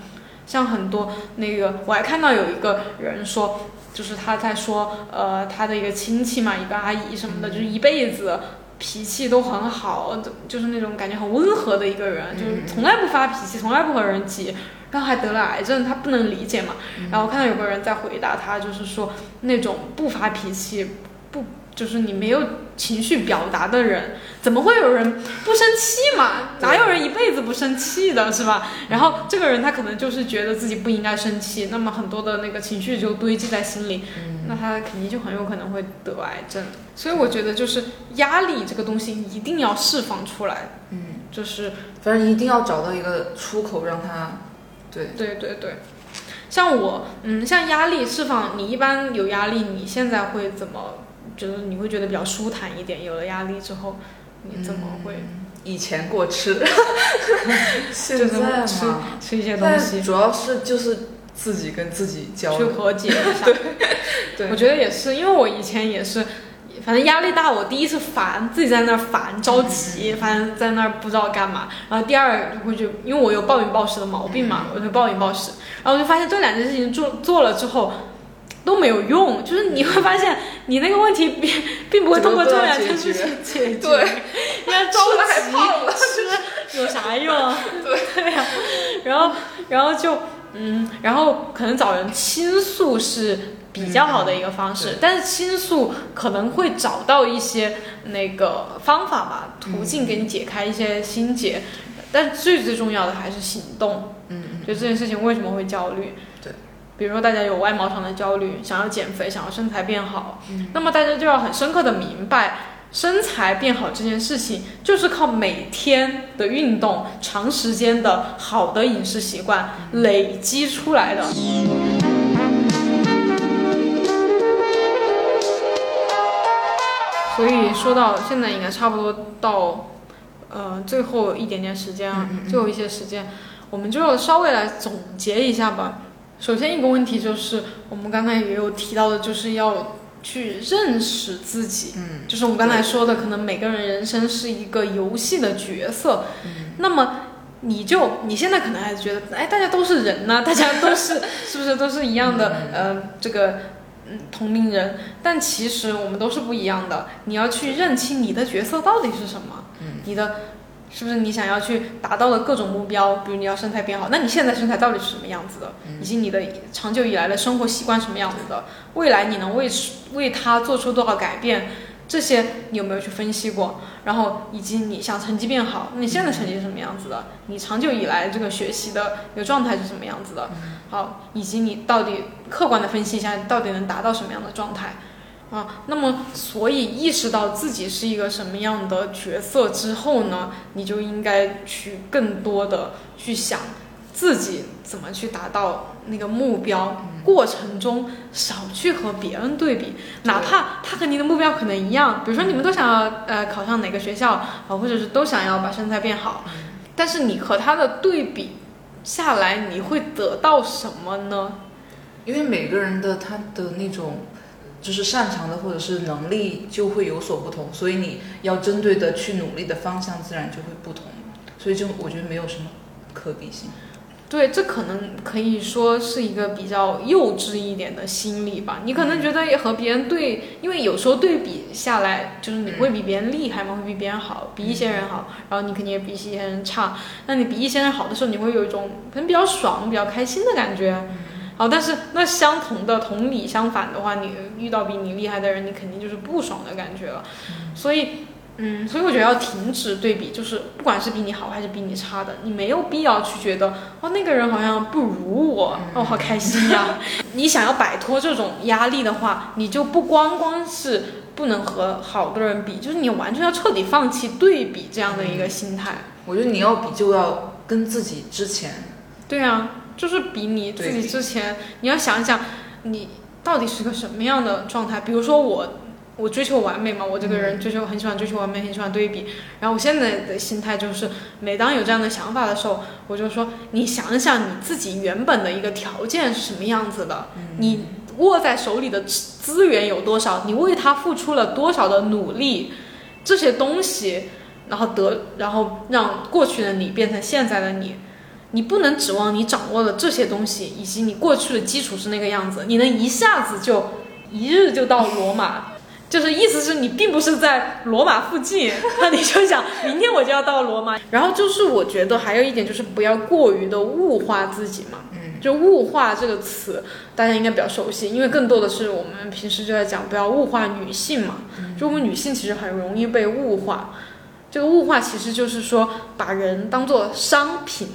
像很多那个，我还看到有一个人说，就是他在说，呃，他的一个亲戚嘛，一个阿姨什么的，就是一辈子脾气都很好，就是那种感觉很温和的一个人，就是从来不发脾气，从来不和人急，然后还得了癌症，他不能理解嘛。然后看到有个人在回答他，就是说那种不发脾气，不。就是你没有情绪表达的人，怎么会有人不生气嘛？哪有人一辈子不生气的，是吧？然后这个人他可能就是觉得自己不应该生气，那么很多的那个情绪就堆积在心里，那他肯定就很有可能会得癌症。所以我觉得就是压力这个东西一定要释放出来，嗯，就是反正一定要找到一个出口让他，对对对对，像我，嗯，像压力释放，你一般有压力，你现在会怎么？就是你会觉得比较舒坦一点，有了压力之后，你怎么会？以前过吃，现在吃吃一些东西，主要是就是自己跟自己交流去和解一下。对，对，我觉得也是，因为我以前也是反正压力大，我第一次烦自己在那儿烦着急，反正在那儿不知道干嘛。然后第二就会就因为我有暴饮暴食的毛病嘛，我就暴饮暴食。然后我就发现这两件事情做做了之后都没有用，就是你会发现你那个问题并 并不会通过这两件事情解决。对，你要着急吃有啥用？对 对呀，然后然后就嗯，然后可能找人倾诉是。比较好的一个方式，但是倾诉可能会找到一些那个方法吧，途径给你解开一些心结，但最最重要的还是行动。嗯嗯。就这件事情为什么会焦虑？对。比如说大家有外貌上的焦虑，想要减肥，想要身材变好，那么大家就要很深刻的明白，身材变好这件事情就是靠每天的运动、长时间的好的饮食习惯累积出来的。所以说到现在，应该差不多到，呃，最后一点点时间啊，最后一些时间，我们就稍微来总结一下吧。首先一个问题就是，我们刚才也有提到的，就是要去认识自己。嗯，就是我们刚才说的，可能每个人人生是一个游戏的角色。嗯，那么你就你现在可能还是觉得，哎，大家都是人呢，大家都是 是不是都是一样的？呃，这个。嗯，同龄人，但其实我们都是不一样的。你要去认清你的角色到底是什么，嗯，你的是不是你想要去达到的各种目标？比如你要身材变好，那你现在身材到底是什么样子的？以及你的长久以来的生活习惯什么样子的？未来你能为为他做出多少改变？这些你有没有去分析过？然后以及你想成绩变好，那你现在成绩是什么样子的？你长久以来这个学习的一个状态是什么样子的？好，以及你到底客观的分析一下，你到底能达到什么样的状态？啊，那么所以意识到自己是一个什么样的角色之后呢，你就应该去更多的去想自己怎么去达到那个目标。过程中少去和别人对比，哪怕他和你的目标可能一样，比如说你们都想要呃考上哪个学校啊，或者是都想要把身材变好，但是你和他的对比下来，你会得到什么呢？因为每个人的他的那种就是擅长的或者是能力就会有所不同，所以你要针对的去努力的方向自然就会不同，所以就我觉得没有什么可比性。对，这可能可以说是一个比较幼稚一点的心理吧。你可能觉得和别人对，因为有时候对比下来，就是你会比别人厉害吗？会比别人好，比一些人好，然后你肯定也比一些人差。那你比一些人好的时候，你会有一种可能比较爽、比较开心的感觉。好，但是那相同的同理相反的话，你遇到比你厉害的人，你肯定就是不爽的感觉了。所以。嗯，所以我觉得要停止对比，就是不管是比你好还是比你差的，你没有必要去觉得哦那个人好像不如我，哦好开心呀。你想要摆脱这种压力的话，你就不光光是不能和好多人比，就是你完全要彻底放弃对比这样的一个心态。我觉得你要比就要跟自己之前。对啊，就是比你自己之前，你要想想你到底是个什么样的状态。比如说我。我追求完美嘛，我这个人追求很喜欢追求完美，很喜欢对比。然后我现在的心态就是，每当有这样的想法的时候，我就说，你想想你自己原本的一个条件是什么样子的，你握在手里的资源有多少，你为他付出了多少的努力，这些东西，然后得，然后让过去的你变成现在的你，你不能指望你掌握了这些东西，以及你过去的基础是那个样子，你能一下子就一日就到罗马。就是意思是你并不是在罗马附近，那你就想明天我就要到罗马。然后就是我觉得还有一点就是不要过于的物化自己嘛。嗯，就物化这个词，大家应该比较熟悉，因为更多的是我们平时就在讲不要物化女性嘛。就我们女性其实很容易被物化，这个物化其实就是说把人当做商品。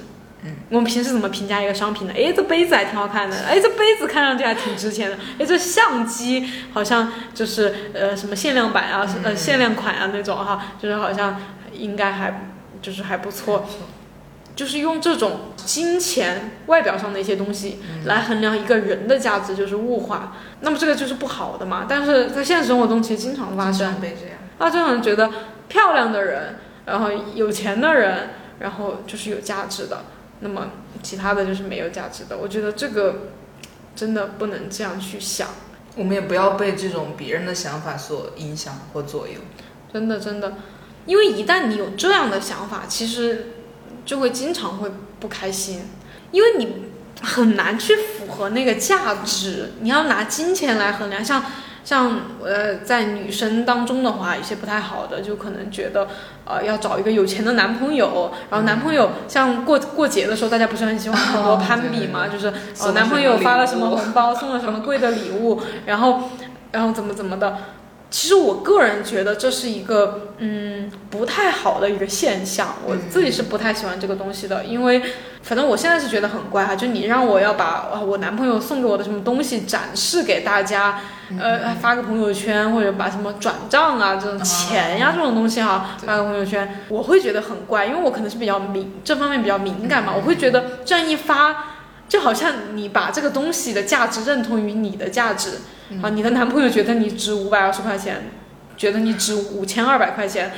嗯，我们平时怎么评价一个商品呢？哎，这杯子还挺好看的。哎，这杯子看上去还挺值钱的。哎，这相机好像就是呃什么限量版啊，呃限量款啊那种哈，就是好像应该还就是还不错。就是用这种金钱外表上的一些东西来衡量一个人的价值，就是物化。那么这个就是不好的嘛。但是在现实生活中其实经常发生。被这样。啊，就好像觉得漂亮的人，然后有钱的人，然后就是有价值的。那么其他的就是没有价值的，我觉得这个真的不能这样去想。我们也不要被这种别人的想法所影响或左右。真的，真的，因为一旦你有这样的想法，其实就会经常会不开心，因为你很难去符合那个价值。你要拿金钱来衡量，像像呃，在女生当中的话，一些不太好的，就可能觉得呃要找一个有钱的男朋友，然后男朋友像过过节的时候，大家不是很喜欢很多攀比嘛，就是呃男朋友发了什么红包，送了什么贵的礼物，然后然后怎么怎么的。其实我个人觉得这是一个嗯不太好的一个现象，我自己是不太喜欢这个东西的，因为反正我现在是觉得很怪哈，就你让我要把我男朋友送给我的什么东西展示给大家，呃发个朋友圈或者把什么转账啊这种钱呀这种东西哈发个朋友圈，我会觉得很怪，因为我可能是比较敏这方面比较敏感嘛，我会觉得这样一发就好像你把这个东西的价值认同于你的价值。啊，你的男朋友觉得你值五百二十块钱，觉得你值五千二百块钱，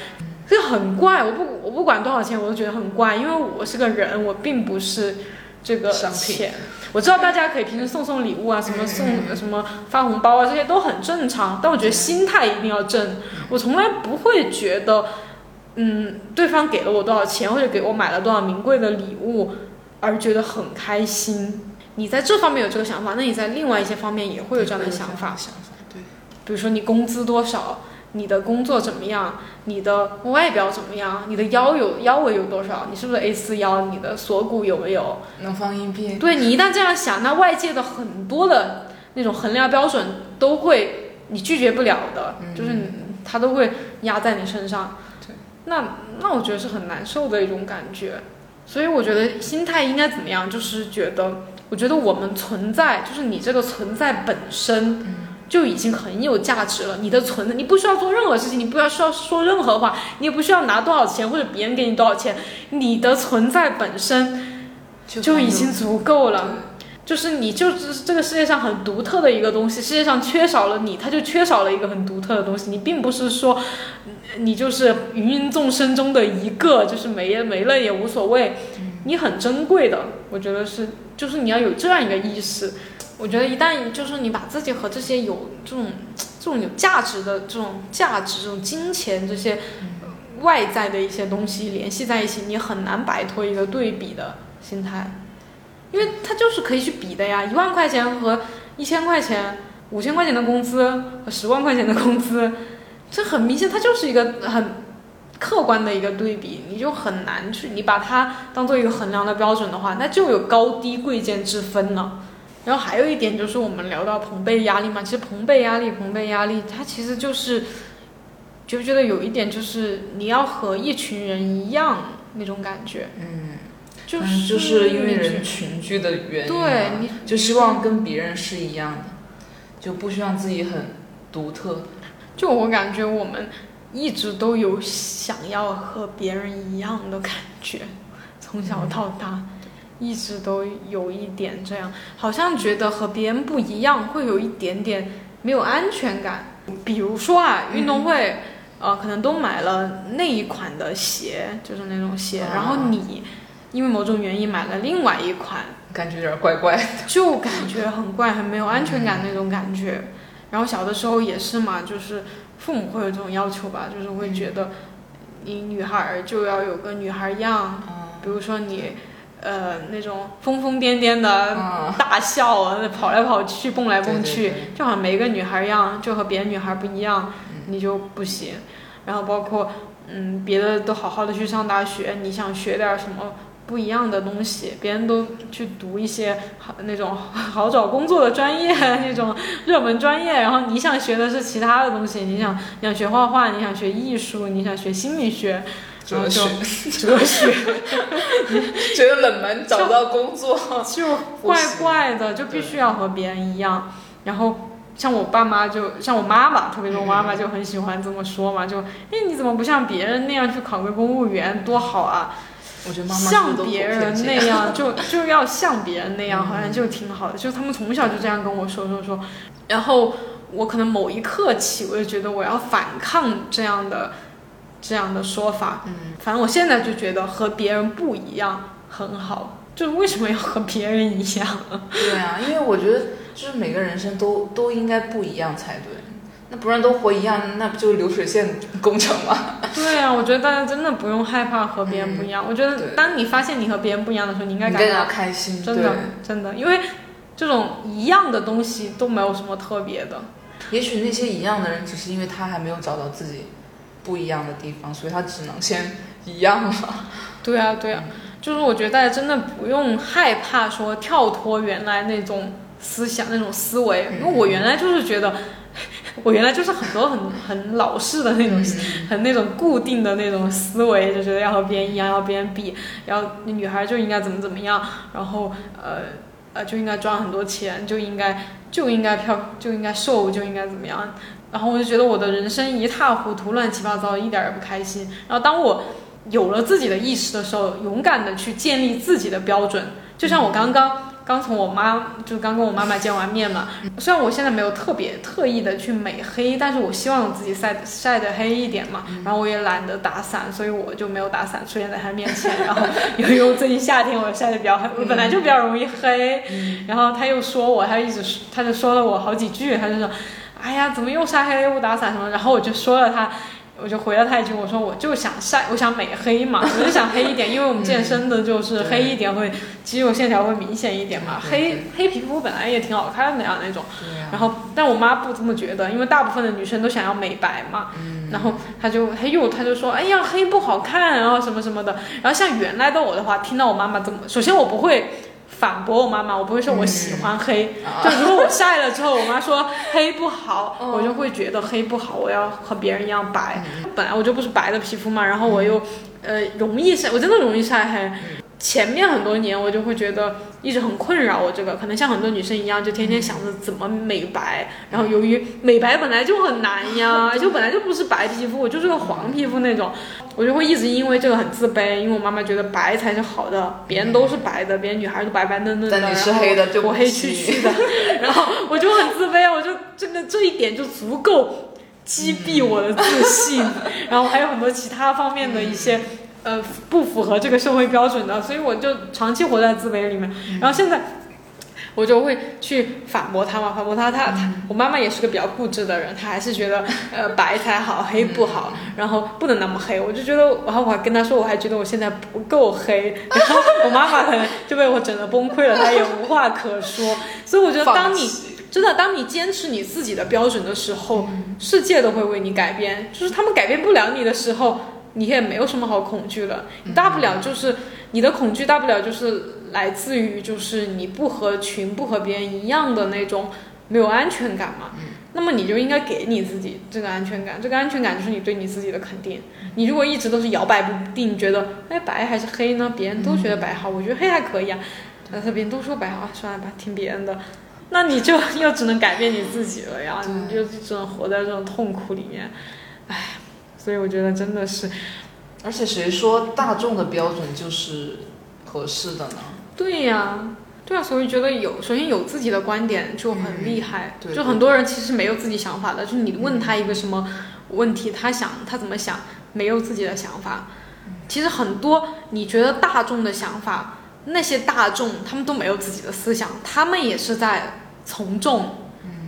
这很怪。我不，我不管多少钱，我都觉得很怪，因为我是个人，我并不是这个钱。我知道大家可以平时送送礼物啊，什么送什么发红包啊，这些都很正常。但我觉得心态一定要正。我从来不会觉得，嗯，对方给了我多少钱，或者给我买了多少名贵的礼物，而觉得很开心。你在这方面有这个想法，那你在另外一些方面也会有这样的想法。想法对，比如说你工资多少，你的工作怎么样，你的外表怎么样，你的腰有腰围有多少，你是不是 A 四腰，你的锁骨有没有能放硬币？对你一旦这样想，那外界的很多的那种衡量标准都会你拒绝不了的，就是他都会压在你身上。对，那那我觉得是很难受的一种感觉。所以我觉得心态应该怎么样，就是觉得。我觉得我们存在，就是你这个存在本身就已经很有价值了。你的存在，你不需要做任何事情，你不要需要说任何话，你也不需要拿多少钱或者别人给你多少钱，你的存在本身就已经足够了。就是你就是这个世界上很独特的一个东西，世界上缺少了你，它就缺少了一个很独特的东西。你并不是说你就是芸芸众生中的一个，就是没了没了也无所谓。你很珍贵的，我觉得是，就是你要有这样一个意识。我觉得一旦就是你把自己和这些有这种这种有价值的这种价值、这种金钱这些外在的一些东西联系在一起，你很难摆脱一个对比的心态，因为它就是可以去比的呀。一万块钱和一千块钱、五千块钱的工资和十万块钱的工资，这很明显，它就是一个很。客观的一个对比，你就很难去，你把它当做一个衡量的标准的话，那就有高低贵贱之分了。然后还有一点就是，我们聊到朋辈压力嘛，其实朋辈压力，朋辈压力，它其实就是，觉不觉得有一点就是你要和一群人一样那种感觉？嗯，就是就是因为人群居的原因，对，就希望跟别人是一样的，就不希望自己很独特。就我感觉我们。一直都有想要和别人一样的感觉，从小到大，一直都有一点这样，好像觉得和别人不一样，会有一点点没有安全感。比如说啊，运动会，呃，可能都买了那一款的鞋，就是那种鞋，然后你因为某种原因买了另外一款，感觉有点怪怪的，就感觉很怪，很没有安全感那种感觉。然后小的时候也是嘛，就是。父母会有这种要求吧，就是会觉得你女孩就要有个女孩样，比如说你呃那种疯疯癫癫的大笑，跑来跑去，蹦来蹦去，就好像没个女孩样，就和别的女孩不一样，你就不行。然后包括嗯别的都好好的去上大学，你想学点什么？不一样的东西，别人都去读一些好那种好找工作的专业，那种热门专业，然后你想学的是其他的东西，你想你想学画画，你想学艺术，你想学心理学，哲学，哲学，觉得冷门找不到工作，就怪怪的，就必须要和别人一样。然后像我爸妈，就像我妈妈，特别是我妈妈就很喜欢这么说嘛，就哎你怎么不像别人那样去考个公务员，多好啊！像别人那样，就就要像别人那样，好像就挺好的。就他们从小就这样跟我说说说，然后我可能某一刻起，我就觉得我要反抗这样的这样的说法。嗯，反正我现在就觉得和别人不一样很好。就为什么要和别人一样？对啊，因为我觉得就是每个人生都都应该不一样才对。那不然都活一样，那不就是流水线工程吗？对啊，我觉得大家真的不用害怕和别人不一样。我觉得当你发现你和别人不一样的时候，你应该感到开心。真的，真的，因为这种一样的东西都没有什么特别的。也许那些一样的人，只是因为他还没有找到自己不一样的地方，所以他只能先一样了。对啊，对啊，就是我觉得大家真的不用害怕说跳脱原来那种思想、那种思维，因为我原来就是觉得。我原来就是很多很很老式的那种，很那种固定的那种思维，就觉得要和别人一样，要别人比，要女孩就应该怎么怎么样，然后呃呃就应该赚很多钱，就应该就应该漂就应该瘦，就应该怎么样，然后我就觉得我的人生一塌糊涂，乱七八糟，一点也不开心。然后当我有了自己的意识的时候，勇敢的去建立自己的标准，就像我刚刚。刚从我妈就刚跟我妈妈见完面嘛，虽然我现在没有特别特意的去美黑，但是我希望自己晒晒的黑一点嘛。然后我也懒得打伞，所以我就没有打伞出现在她面前。然后由于最近夏天我晒的比较黑，我本来就比较容易黑。然后她又说我，她一直她就说了我好几句，她就说，哎呀，怎么又晒黑又不打伞什么？然后我就说了他。我就回了他一句，我说我就想晒，我想美黑嘛，我就想黑一点，因为我们健身的就是黑一点会肌肉线条会明显一点嘛，黑黑皮肤本来也挺好看的呀那种。然后，但我妈不这么觉得，因为大部分的女生都想要美白嘛。然后她就她又她就说，哎呀黑不好看，然后什么什么的。然后像原来的我的话，听到我妈妈这么，首先我不会。反驳我妈妈，我不会说我喜欢黑，就如果我晒了之后，我妈说 黑不好，我就会觉得黑不好，我要和别人一样白。本来我就不是白的皮肤嘛，然后我又，呃，容易晒，我真的容易晒黑。前面很多年我就会觉得。一直很困扰我这个，可能像很多女生一样，就天天想着怎么美白。然后由于美白本来就很难呀，就本来就不是白皮肤，我就是个黄皮肤那种，我就会一直因为这个很自卑。因为我妈妈觉得白才是好的，别人都是白的，别人女孩都白白嫩嫩的，你是黑的，我黑黢黢的，然后我就很自卑，我就真的这一点就足够击毙我的自信。然后还有很多其他方面的一些。呃，不符合这个社会标准的，所以我就长期活在自卑里面。然后现在，我就会去反驳他嘛，反驳他。他他，我妈妈也是个比较固执的人，她还是觉得呃白才好，黑不好，然后不能那么黑。我就觉得，然后我还跟她说，我还觉得我现在不够黑。然后我妈妈可能就被我整的崩溃了，她也无话可说。所以我觉得，当你真的当你坚持你自己的标准的时候，世界都会为你改变。就是他们改变不了你的时候。你也没有什么好恐惧的，大不了就是你的恐惧，大不了就是来自于就是你不合群，不和别人一样的那种没有安全感嘛。那么你就应该给你自己这个安全感，这个安全感就是你对你自己的肯定。你如果一直都是摇摆不定，觉得哎白还是黑呢？别人都觉得白好，我觉得黑还可以啊。但是别人都说白好，算了吧，听别人的。那你就 又只能改变你自己了呀，你就只能活在这种痛苦里面，唉。所以我觉得真的是，而且谁说大众的标准就是合适的呢？对呀，对啊，所以觉得有首先有自己的观点就很厉害。就很多人其实没有自己想法的，就是你问他一个什么问题，他想他怎么想，没有自己的想法。其实很多你觉得大众的想法，那些大众他们都没有自己的思想，他们也是在从众。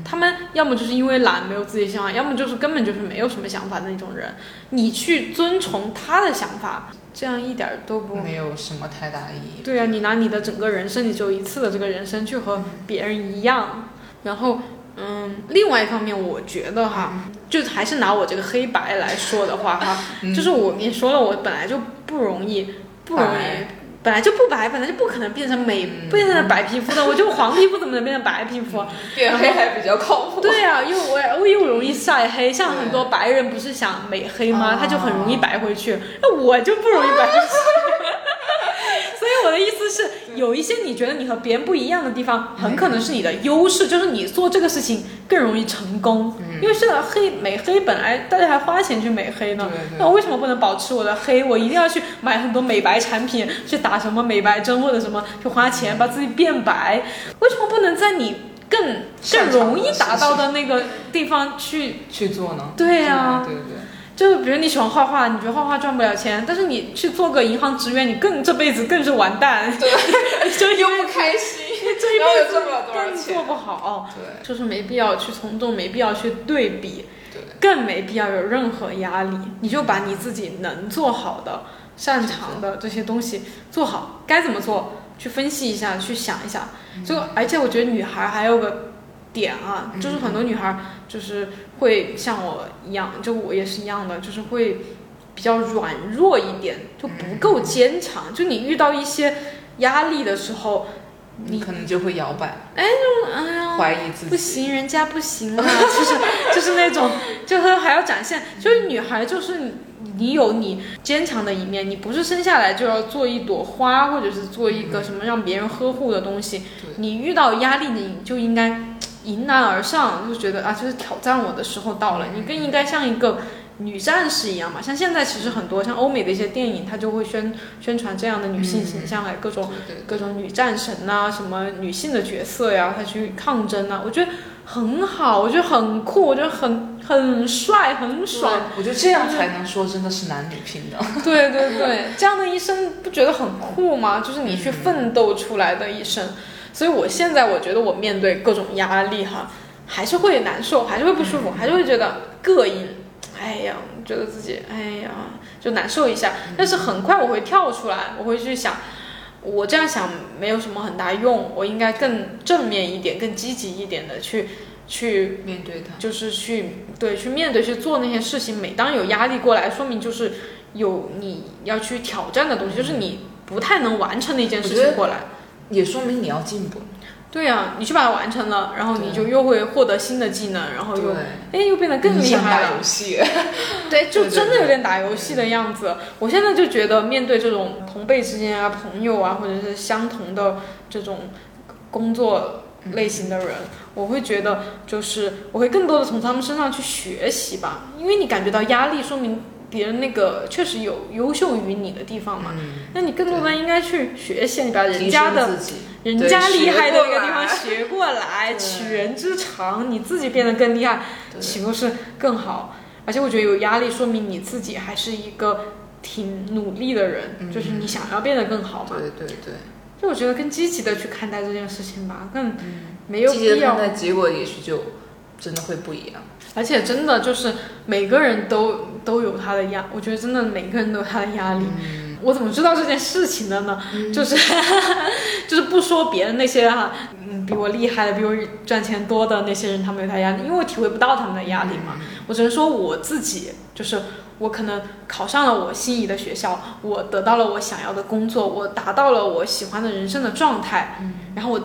他们要么就是因为懒没有自己想法，要么就是根本就是没有什么想法的那种人。你去遵从他的想法，这样一点都不没有什么太大意义。对啊，你拿你的整个人生，你只有一次的这个人生去和别人一样。然后，嗯，另外一方面，我觉得哈，就还是拿我这个黑白来说的话哈，就是我跟你说了，我本来就不容易，不容易。本来就不白，本来就不可能变成美，变成白皮肤的。我就黄皮肤怎么能变成白皮肤？变黑还比较靠谱。对啊，因为我我又容易晒黑，像很多白人不是想美黑吗？他就很容易白回去。那我就不容易白回去。所以我的意思是，有一些你觉得你和别人不一样的地方，很可能是你的优势，就是你做这个事情更容易成功。因为现在黑美黑本来大家还花钱去美黑呢，那我为什么不能保持我的黑？我一定要去买很多美白产品，去打什么美白针或者什么，去花钱把自己变白？为什么不能在你更更容易达到的那个地方去去做呢？对呀，对对。就比如你喜欢画画，你觉得画画赚不了钱，但是你去做个银行职员，你更这辈子更是完蛋，对，就又不开心。这一辈子更做不好，对，就是没必要去从众，没必要去对比，对，更没必要有任何压力。你就把你自己能做好的、擅长的这些东西做好，该怎么做，去分析一下，去想一想。就而且我觉得女孩还有个点啊，就是很多女孩就是会像我一样，就我也是一样的，就是会比较软弱一点，就不够坚强。就你遇到一些压力的时候。你可能就会摇摆，哎，就哎呀，怀疑自己，不行，人家不行啊，就是就是那种，就是还要展现，就是女孩就是你有你坚强的一面，你不是生下来就要做一朵花，或者是做一个什么让别人呵护的东西，你遇到压力你就应该迎难而上，就觉得啊，就是挑战我的时候到了，你更应该像一个。女战士一样嘛，像现在其实很多像欧美的一些电影，它就会宣宣传这样的女性形象，哎，各种各种女战神呐，什么女性的角色呀，她去抗争啊，我觉得很好，我觉得很酷，我觉得很很帅，很爽。我觉得这样才能说真的是男女平等。对对对，这样的一生不觉得很酷吗？就是你去奋斗出来的一生。所以我现在我觉得我面对各种压力哈，还是会难受，还是会不舒服，还是会觉得膈应。哎呀，觉得自己哎呀就难受一下，但是很快我会跳出来，我会去想，我这样想没有什么很大用，我应该更正面一点、更积极一点的去去面对它，就是去对去面对去做那些事情。每当有压力过来，说明就是有你要去挑战的东西，就是你不太能完成的一件事情过来，也说明你要进步。对呀，你去把它完成了，然后你就又会获得新的技能，然后又哎又变得更厉害了。打游戏，对，就真的有点打游戏的样子。我现在就觉得，面对这种同辈之间啊、朋友啊，或者是相同的这种工作类型的人，我会觉得就是我会更多的从他们身上去学习吧，因为你感觉到压力，说明别人那个确实有优秀于你的地方嘛。那你更多的应该去学习，你把人家的。人家厉害的那个地方学过来，取人之长，你自己变得更厉害，岂不是更好？而且我觉得有压力，说明你自己还是一个挺努力的人，就是你想要变得更好嘛。对对对。就我觉得更积极的去看待这件事情吧，更没有必要。看待结果，也许就真的会不一样。而且真的就是每个人都都有他的压，我觉得真的每个人都有他的压力。我怎么知道这件事情的呢？就是 就是不说别人那些哈，嗯，比我厉害的，比我赚钱多的那些人，他们有他压力，因为我体会不到他们的压力嘛。我只能说我自己，就是我可能考上了我心仪的学校，我得到了我想要的工作，我达到了我喜欢的人生的状态，然后我。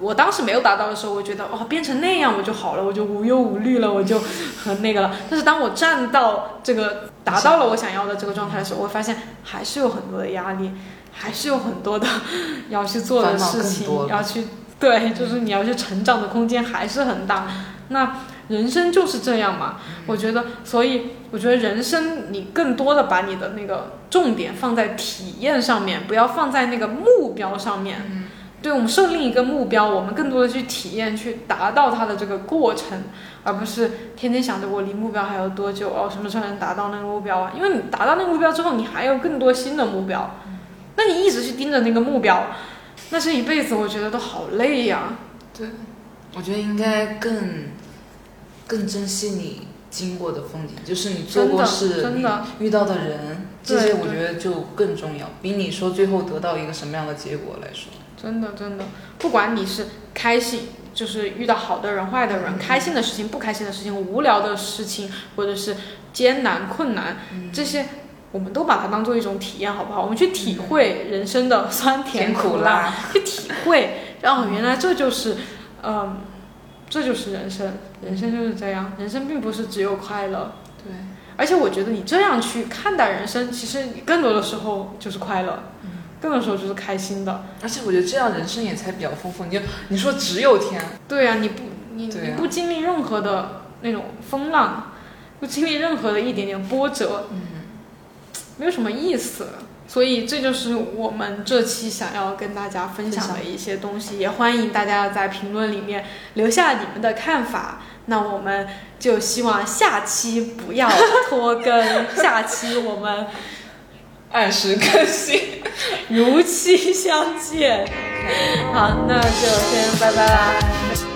我当时没有达到的时候，我觉得哦，变成那样我就好了，我就无忧无虑了，我就很 那个了。但是当我站到这个达到了我想要的这个状态的时候，我发现还是有很多的压力，还是有很多的 要去做的事情，要去对，就是你要去成长的空间还是很大。那人生就是这样嘛，我觉得，所以我觉得人生你更多的把你的那个重点放在体验上面，不要放在那个目标上面。对我们设定一个目标，我们更多的去体验，去达到它的这个过程，而不是天天想着我离目标还有多久哦，什么时候能达到那个目标啊？因为你达到那个目标之后，你还有更多新的目标，那你一直去盯着那个目标，那这一辈子我觉得都好累呀。对，我觉得应该更更珍惜你经过的风景，就是你做过事，你遇到的人，这些我觉得就更重要，比你说最后得到一个什么样的结果来说。真的，真的，不管你是开心，就是遇到好的人、坏的人，开心的事情、不开心的事情、无聊的事情，或者是艰难困难，这些我们都把它当做一种体验，好不好？我们去体会人生的酸甜苦辣，去体会，然后，原来这就是，嗯，这就是人生，人生就是这样，人生并不是只有快乐。对，而且我觉得你这样去看待人生，其实你更多的时候就是快乐。更多时候就是开心的，而且我觉得这样人生也才比较丰富。你就你说只有甜，对呀，你不你你不经历任何的那种风浪，不经历任何的一点点波折，嗯，没有什么意思。所以这就是我们这期想要跟大家分享的一些东西，也欢迎大家在评论里面留下你们的看法。那我们就希望下期不要拖更，下期我们。按时更新，如期相见。好，那就先拜拜啦。